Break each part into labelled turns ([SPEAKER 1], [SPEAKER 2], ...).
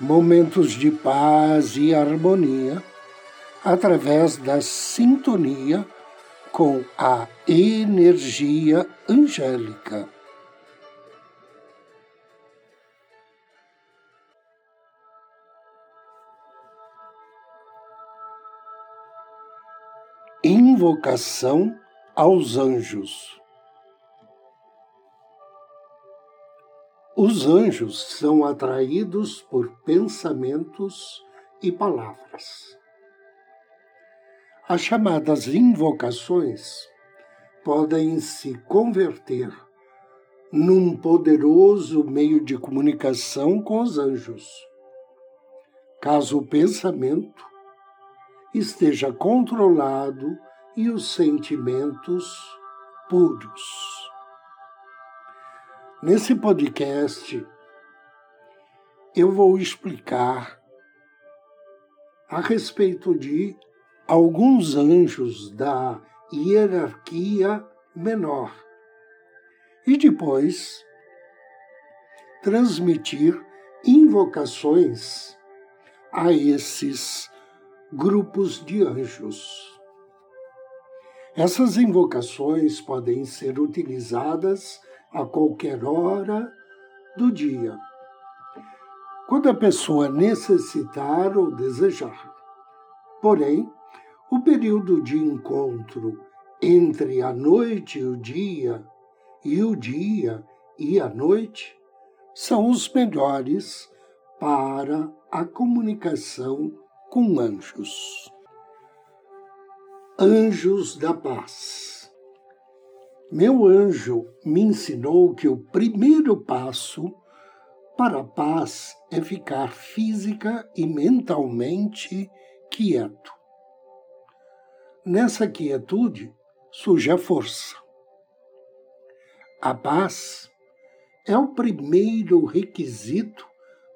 [SPEAKER 1] momentos de paz e harmonia através da sintonia com a energia angélica. Invocação aos anjos. Os anjos são atraídos por pensamentos e palavras. As chamadas invocações podem se converter num poderoso meio de comunicação com os anjos, caso o pensamento esteja controlado e os sentimentos puros. Nesse podcast, eu vou explicar a respeito de alguns anjos da hierarquia menor e depois transmitir invocações a esses grupos de anjos. Essas invocações podem ser utilizadas a qualquer hora do dia, quando a pessoa necessitar ou desejar. Porém, o período de encontro entre a noite e o dia e o dia e a noite são os melhores para a comunicação com anjos. Anjos da Paz. Meu anjo me ensinou que o primeiro passo para a paz é ficar física e mentalmente quieto. Nessa quietude surge a força. A paz é o primeiro requisito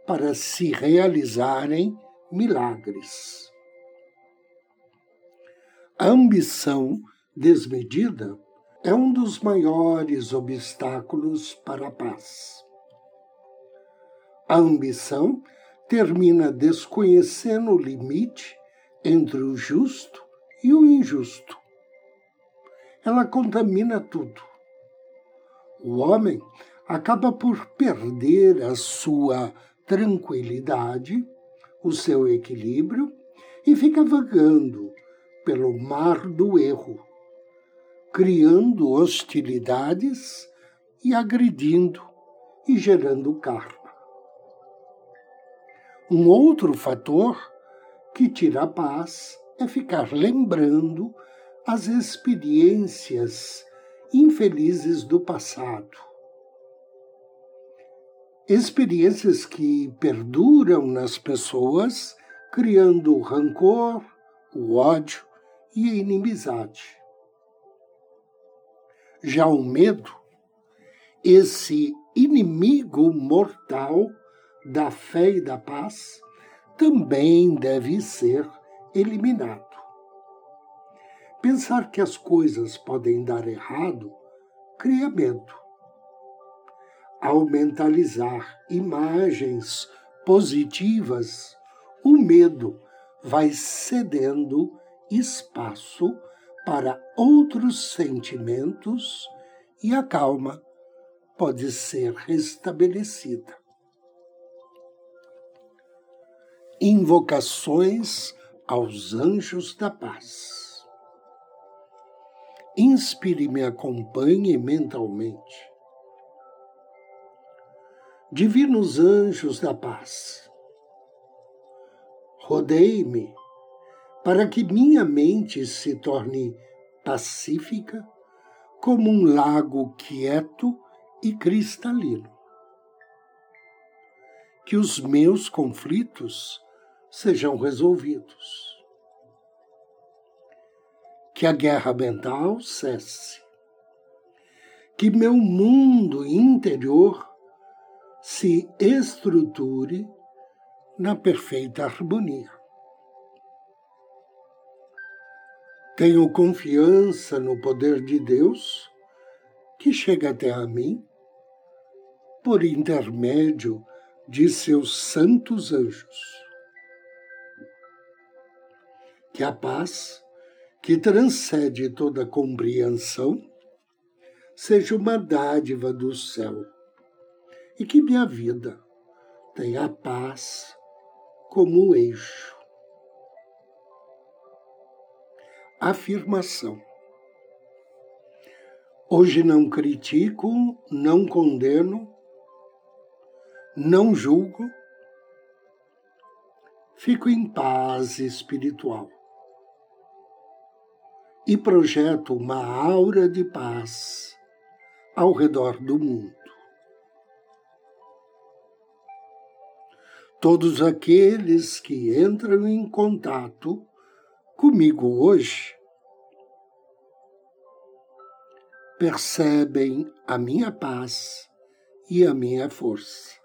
[SPEAKER 1] para se realizarem milagres. A ambição desmedida é um dos maiores obstáculos para a paz. A ambição termina desconhecendo o limite entre o justo e o injusto. Ela contamina tudo. O homem acaba por perder a sua tranquilidade, o seu equilíbrio e fica vagando pelo mar do erro criando hostilidades e agredindo e gerando karma. Um outro fator que tira a paz é ficar lembrando as experiências infelizes do passado. Experiências que perduram nas pessoas, criando o rancor, o ódio e a inimizade. Já o medo, esse inimigo mortal da fé e da paz, também deve ser eliminado. Pensar que as coisas podem dar errado cria medo. Ao mentalizar imagens positivas, o medo vai cedendo espaço para outros sentimentos e a calma pode ser restabelecida. Invocações aos anjos da paz. Inspire e me acompanhe mentalmente. Divinos anjos da paz, rodeie-me para que minha mente se torne pacífica como um lago quieto e cristalino. Que os meus conflitos sejam resolvidos. Que a guerra mental cesse. Que meu mundo interior se estruture na perfeita harmonia. Tenho confiança no poder de Deus que chega até a mim por intermédio de seus santos anjos. Que a paz, que transcende toda compreensão, seja uma dádiva do céu e que minha vida tenha a paz como eixo. Afirmação. Hoje não critico, não condeno, não julgo, fico em paz espiritual e projeto uma aura de paz ao redor do mundo. Todos aqueles que entram em contato comigo hoje percebem a minha paz e a minha força.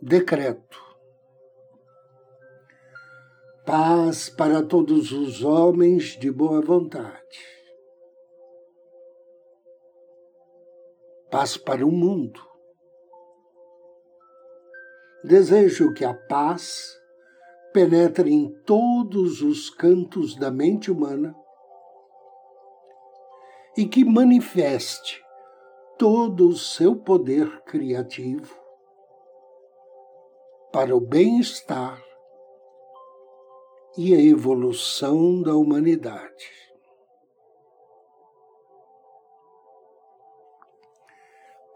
[SPEAKER 1] Decreto. Paz para todos os homens de boa vontade. Paz para o mundo Desejo que a paz penetre em todos os cantos da mente humana e que manifeste todo o seu poder criativo para o bem-estar e a evolução da humanidade.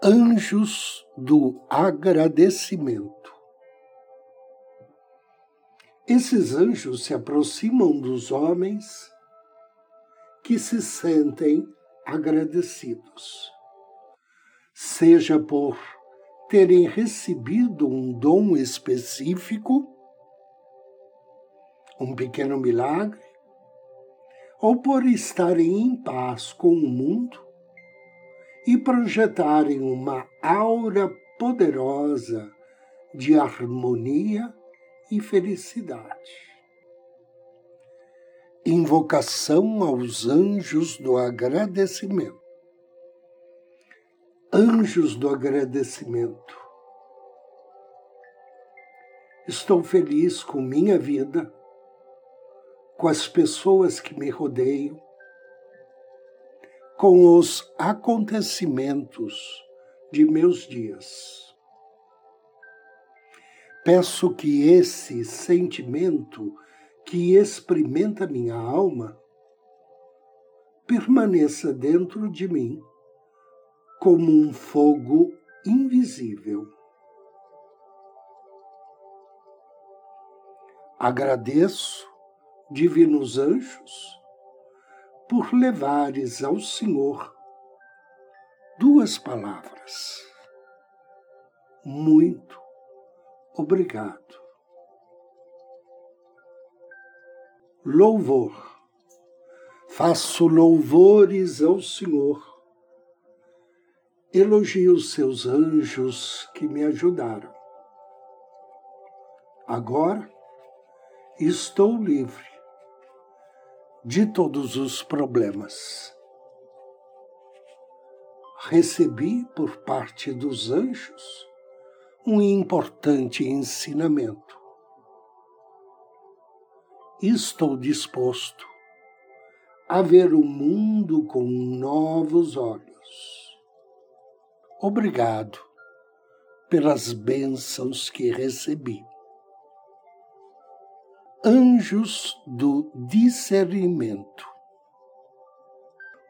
[SPEAKER 1] Anjos do agradecimento. Esses anjos se aproximam dos homens que se sentem agradecidos, seja por terem recebido um dom específico, um pequeno milagre, ou por estarem em paz com o mundo e projetarem uma aura poderosa de harmonia e felicidade. Invocação aos anjos do agradecimento. Anjos do agradecimento. Estou feliz com minha vida, com as pessoas que me rodeiam, com os acontecimentos de meus dias Peço que esse sentimento que experimenta minha alma permaneça dentro de mim como um fogo invisível. Agradeço, divinos anjos, por levares ao Senhor duas palavras. Muito obrigado. Louvor. Faço louvores ao Senhor. Elogio os seus anjos que me ajudaram. Agora estou livre de todos os problemas. Recebi por parte dos anjos um importante ensinamento. Estou disposto a ver o mundo com novos olhos. Obrigado pelas bênçãos que recebi. Anjos do discernimento.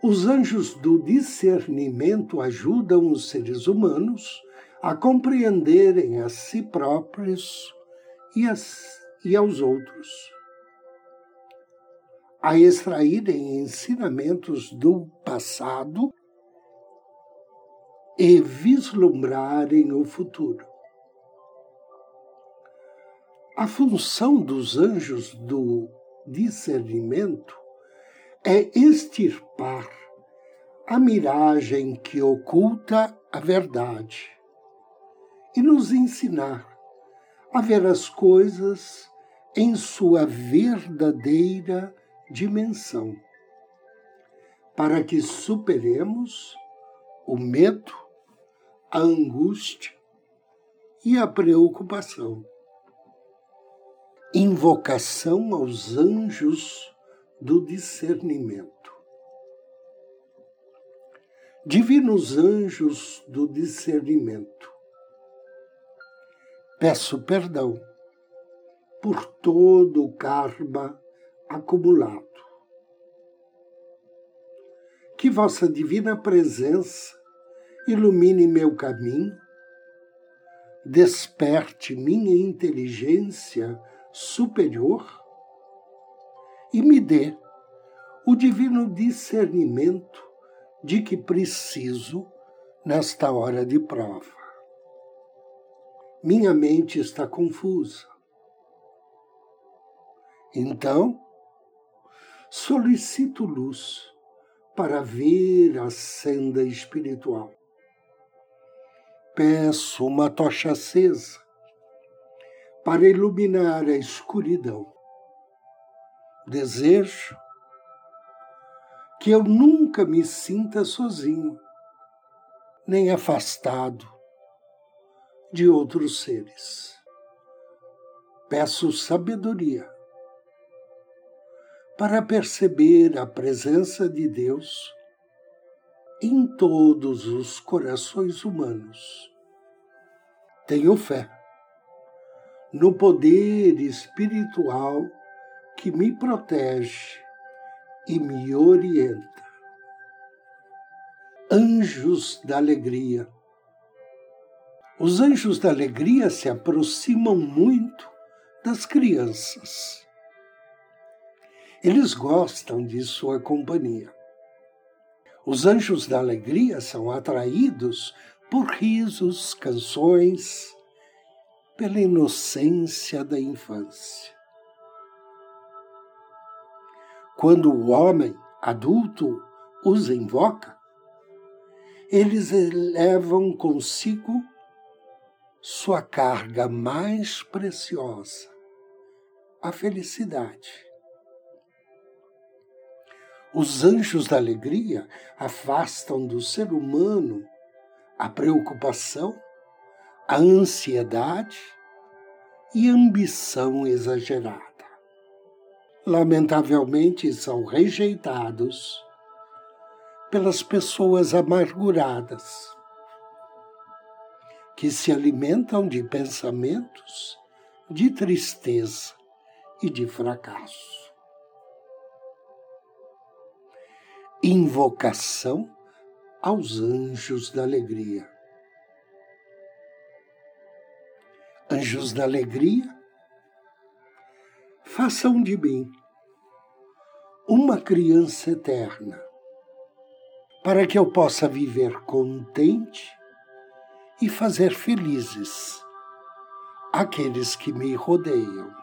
[SPEAKER 1] Os anjos do discernimento ajudam os seres humanos a compreenderem a si próprios e, as, e aos outros, a extraírem ensinamentos do passado e vislumbrarem o futuro. A função dos anjos do discernimento é extirpar a miragem que oculta a verdade e nos ensinar a ver as coisas em sua verdadeira dimensão, para que superemos o medo, a angústia e a preocupação. Invocação aos anjos do discernimento. Divinos anjos do discernimento, peço perdão por todo o karma acumulado. Que vossa divina presença ilumine meu caminho, desperte minha inteligência superior e me dê o divino discernimento de que preciso nesta hora de prova. Minha mente está confusa. Então, solicito luz para ver a senda espiritual. Peço uma tocha acesa para iluminar a escuridão. Desejo que eu nunca me sinta sozinho, nem afastado de outros seres. Peço sabedoria para perceber a presença de Deus em todos os corações humanos. Tenho fé no poder espiritual que me protege e me orienta. Anjos da Alegria. Os anjos da alegria se aproximam muito das crianças. Eles gostam de sua companhia. Os anjos da alegria são atraídos por risos, canções, pela inocência da infância. Quando o homem adulto os invoca, eles elevam consigo sua carga mais preciosa, a felicidade. Os anjos da alegria afastam do ser humano a preocupação a ansiedade e ambição exagerada. Lamentavelmente, são rejeitados pelas pessoas amarguradas, que se alimentam de pensamentos de tristeza e de fracasso. Invocação aos anjos da alegria. anjos da alegria, façam de mim uma criança eterna, para que eu possa viver contente e fazer felizes aqueles que me rodeiam.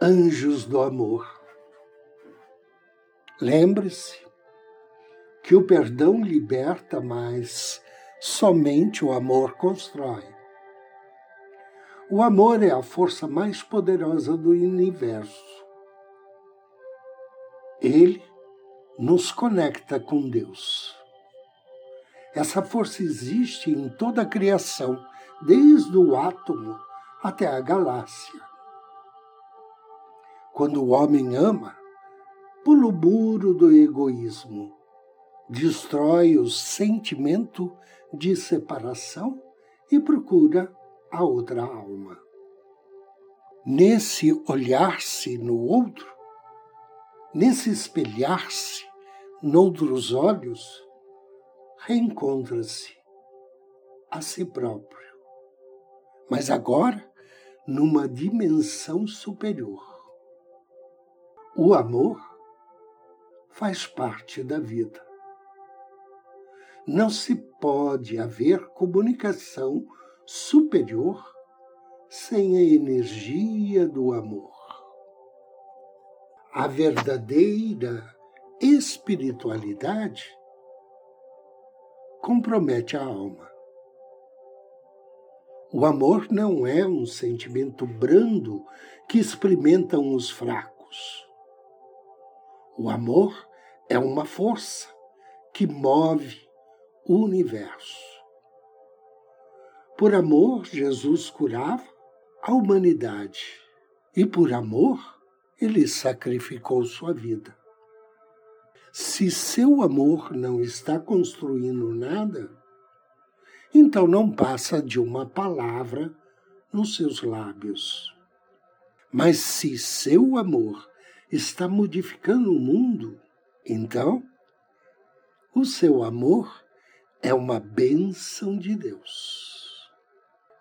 [SPEAKER 1] Anjos do amor. Lembre-se que o perdão liberta, mas somente o amor constrói. O amor é a força mais poderosa do universo. Ele nos conecta com Deus. Essa força existe em toda a criação, desde o átomo até a galáxia. Quando o homem ama, pula o muro do egoísmo, destrói o sentimento de separação e procura a outra alma. Nesse olhar-se no outro, nesse espelhar-se noutros olhos, reencontra-se a si próprio. Mas agora, numa dimensão superior. O amor faz parte da vida não se pode haver comunicação superior sem a energia do amor. A verdadeira espiritualidade compromete a alma. O amor não é um sentimento brando que experimentam os fracos. O amor é uma força que move o universo. Por amor, Jesus curava a humanidade e por amor, ele sacrificou sua vida. Se seu amor não está construindo nada, então não passa de uma palavra nos seus lábios. Mas se seu amor está modificando o mundo, então o seu amor é uma bênção de Deus.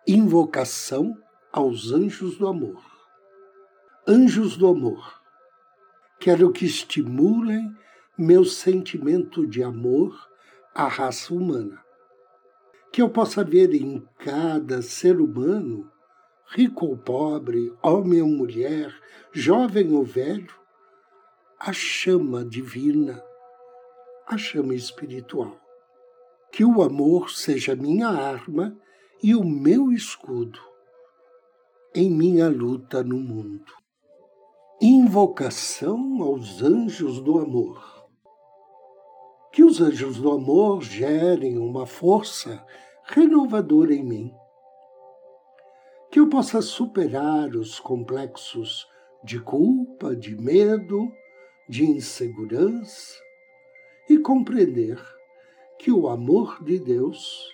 [SPEAKER 1] Invocação aos anjos do amor. Anjos do amor, quero que estimulem meu sentimento de amor à raça humana que eu possa ver em cada ser humano, rico ou pobre, homem ou mulher, jovem ou velho, a chama divina, a chama espiritual. Que o amor seja minha arma e o meu escudo em minha luta no mundo. Invocação aos anjos do amor. Que os anjos do amor gerem uma força renovador em mim. Que eu possa superar os complexos de culpa, de medo, de insegurança e compreender que o amor de Deus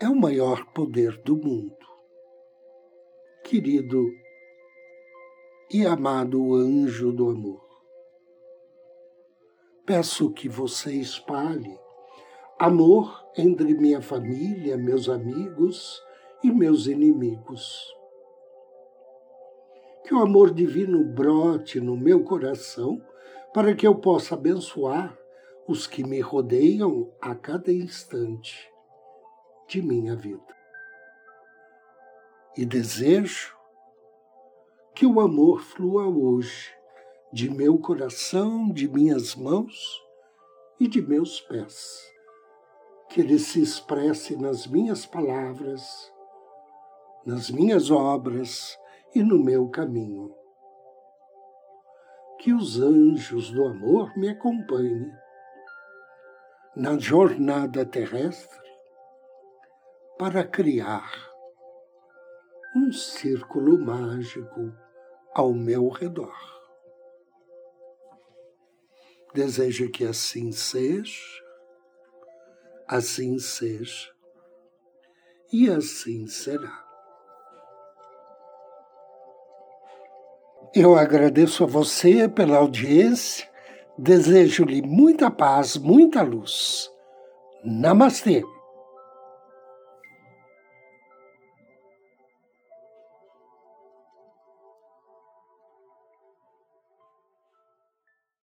[SPEAKER 1] é o maior poder do mundo. Querido e amado anjo do amor, peço que você espalhe amor entre minha família, meus amigos e meus inimigos. Que o amor divino brote no meu coração para que eu possa abençoar os que me rodeiam a cada instante de minha vida. E desejo que o amor flua hoje de meu coração, de minhas mãos e de meus pés que ele se expresse nas minhas palavras, nas minhas obras e no meu caminho. Que os anjos do amor me acompanhem na jornada terrestre para criar um círculo mágico ao meu redor. Desejo que assim seja assim seja, e assim será. Eu agradeço a você pela audiência, desejo-lhe muita paz, muita luz. Namastê!